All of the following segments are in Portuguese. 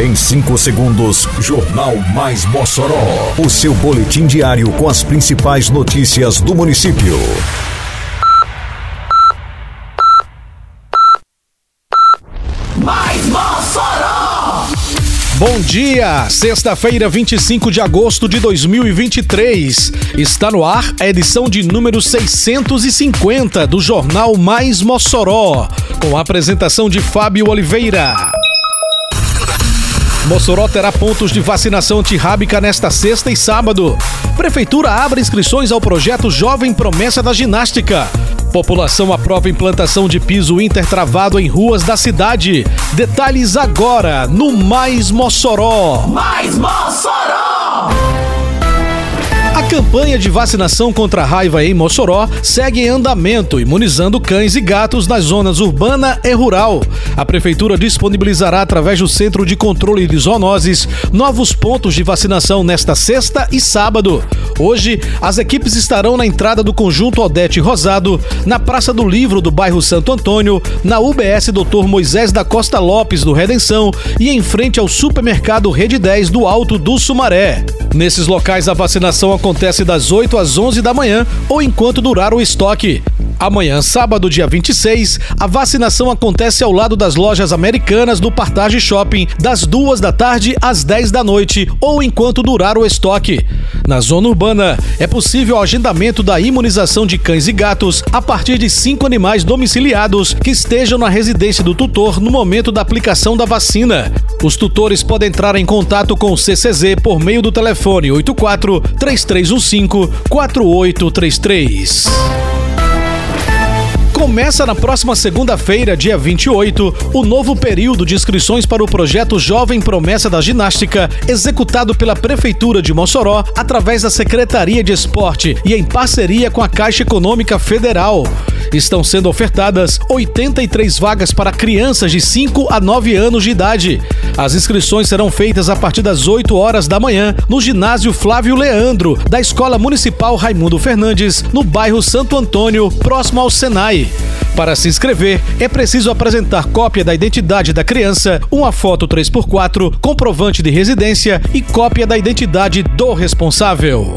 Em 5 segundos, Jornal Mais Mossoró. O seu boletim diário com as principais notícias do município. Mais Mossoró! Bom dia, sexta-feira, 25 de agosto de 2023. Está no ar a edição de número 650 do Jornal Mais Mossoró, com a apresentação de Fábio Oliveira. Mossoró terá pontos de vacinação antirrábica nesta sexta e sábado. Prefeitura abre inscrições ao projeto Jovem Promessa da Ginástica. População aprova implantação de piso intertravado em ruas da cidade. Detalhes agora no Mais Mossoró. Mais Mossoró! Campanha de vacinação contra a raiva em Mossoró segue em andamento, imunizando cães e gatos nas zonas urbana e rural. A prefeitura disponibilizará através do Centro de Controle de Zoonoses novos pontos de vacinação nesta sexta e sábado. Hoje, as equipes estarão na entrada do conjunto Odete Rosado, na Praça do Livro do bairro Santo Antônio, na UBS Dr. Moisés da Costa Lopes do Redenção e em frente ao supermercado Rede 10 do Alto do Sumaré. Nesses locais a vacinação acontece das 8 às 11 da manhã ou enquanto durar o estoque. Amanhã, sábado, dia 26, a vacinação acontece ao lado das lojas americanas do Partage Shopping, das 2 da tarde às 10 da noite ou enquanto durar o estoque. Na zona urbana, é possível o agendamento da imunização de cães e gatos a partir de cinco animais domiciliados que estejam na residência do tutor no momento da aplicação da vacina. Os tutores podem entrar em contato com o CCZ por meio do telefone 84 3315 4833. Começa na próxima segunda-feira, dia 28, o novo período de inscrições para o projeto Jovem Promessa da Ginástica, executado pela Prefeitura de Mossoró através da Secretaria de Esporte e em parceria com a Caixa Econômica Federal. Estão sendo ofertadas 83 vagas para crianças de 5 a 9 anos de idade. As inscrições serão feitas a partir das 8 horas da manhã no ginásio Flávio Leandro, da Escola Municipal Raimundo Fernandes, no bairro Santo Antônio, próximo ao Senai. Para se inscrever, é preciso apresentar cópia da identidade da criança, uma foto 3x4, comprovante de residência e cópia da identidade do responsável.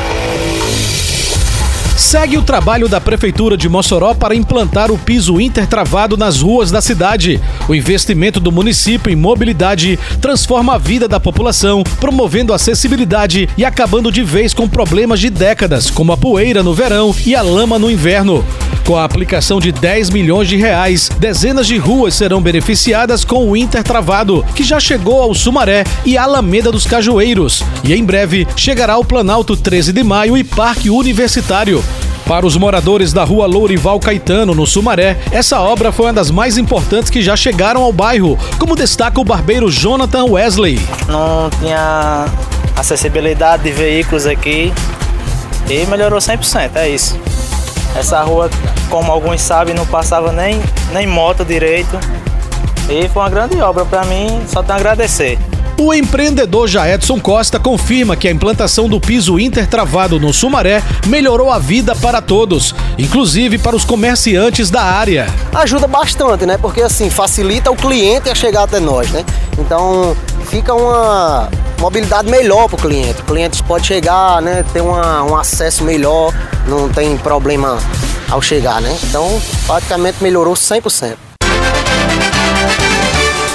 Segue o trabalho da Prefeitura de Mossoró para implantar o piso intertravado nas ruas da cidade. O investimento do município em mobilidade transforma a vida da população, promovendo acessibilidade e acabando de vez com problemas de décadas, como a poeira no verão e a lama no inverno. Com a aplicação de 10 milhões de reais, dezenas de ruas serão beneficiadas com o Intertravado, que já chegou ao Sumaré e Alameda dos Cajueiros. E em breve chegará ao Planalto 13 de Maio e Parque Universitário. Para os moradores da rua Lourival Caetano, no Sumaré, essa obra foi uma das mais importantes que já chegaram ao bairro, como destaca o barbeiro Jonathan Wesley. Não tinha acessibilidade de veículos aqui e melhorou 100%, é isso. Essa rua, como alguns sabem, não passava nem, nem moto direito. E foi uma grande obra para mim, só tenho a agradecer. O empreendedor Jaedson Costa confirma que a implantação do piso intertravado no Sumaré melhorou a vida para todos, inclusive para os comerciantes da área. Ajuda bastante, né? Porque assim, facilita o cliente a chegar até nós, né? Então fica uma mobilidade melhor para o cliente. O cliente pode chegar, né? Ter uma, um acesso melhor, não tem problema ao chegar, né? Então praticamente melhorou 100%.